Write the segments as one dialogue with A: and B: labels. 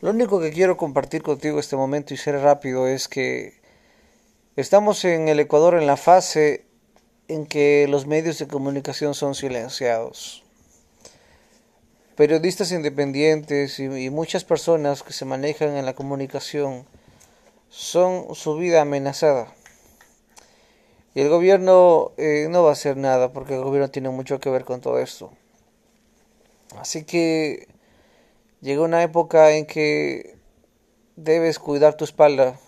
A: Lo único que quiero compartir contigo este momento y ser rápido es que estamos en el Ecuador en la fase en que los medios de comunicación son silenciados. Periodistas independientes y, muchas personas que se manejan en la comunicación son su vida amenazada. Y el gobierno eh, no va a hacer nada porque el gobierno tiene mucho que ver con todo esto. Así que Llega una época en que debes cuidar tu espalda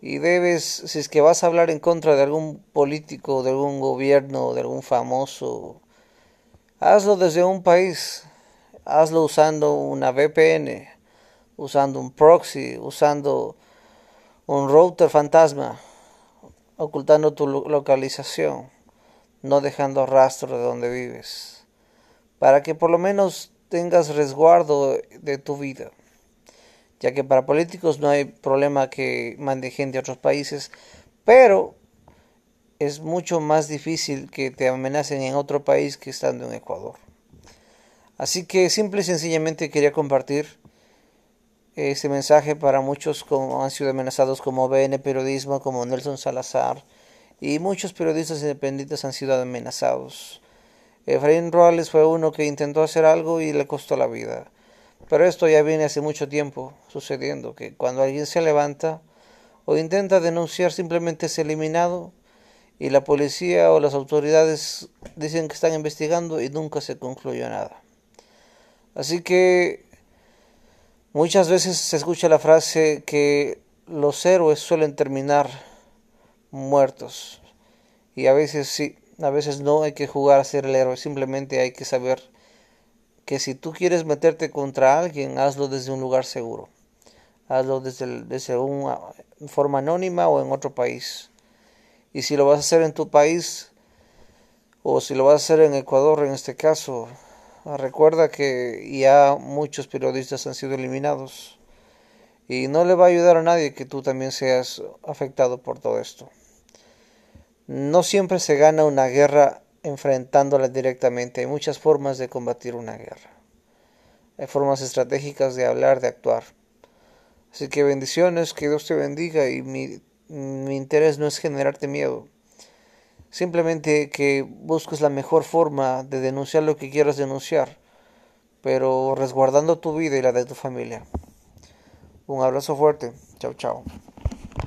A: y debes, si es que vas a hablar en contra de algún político, de algún gobierno, de algún famoso, hazlo desde un país, hazlo usando una VPN, usando un proxy, usando un router fantasma, ocultando tu localización, no dejando rastro de donde vives, para que por lo menos tengas resguardo de tu vida, ya que para políticos no hay problema que mande gente a otros países, pero es mucho más difícil que te amenacen en otro país que estando en Ecuador. Así que simple y sencillamente quería compartir este mensaje para muchos que han sido amenazados como BN Periodismo, como Nelson Salazar y muchos periodistas independientes han sido amenazados. Efraín Roales fue uno que intentó hacer algo y le costó la vida. Pero esto ya viene hace mucho tiempo sucediendo, que cuando alguien se levanta o intenta denunciar simplemente es eliminado y la policía o las autoridades dicen que están investigando y nunca se concluyó nada. Así que muchas veces se escucha la frase que los héroes suelen terminar muertos y a veces sí, a veces no hay que jugar a ser el héroe, simplemente hay que saber que si tú quieres meterte contra alguien, hazlo desde un lugar seguro. Hazlo desde, desde una forma anónima o en otro país. Y si lo vas a hacer en tu país, o si lo vas a hacer en Ecuador en este caso, recuerda que ya muchos periodistas han sido eliminados. Y no le va a ayudar a nadie que tú también seas afectado por todo esto. No siempre se gana una guerra enfrentándola directamente. Hay muchas formas de combatir una guerra. Hay formas estratégicas de hablar, de actuar. Así que bendiciones, que Dios te bendiga y mi, interés no es generarte miedo. Simplemente que busques la mejor forma de denunciar lo que quieras denunciar, pero resguardando tu vida y la de tu familia. Un abrazo fuerte. Chao, chao.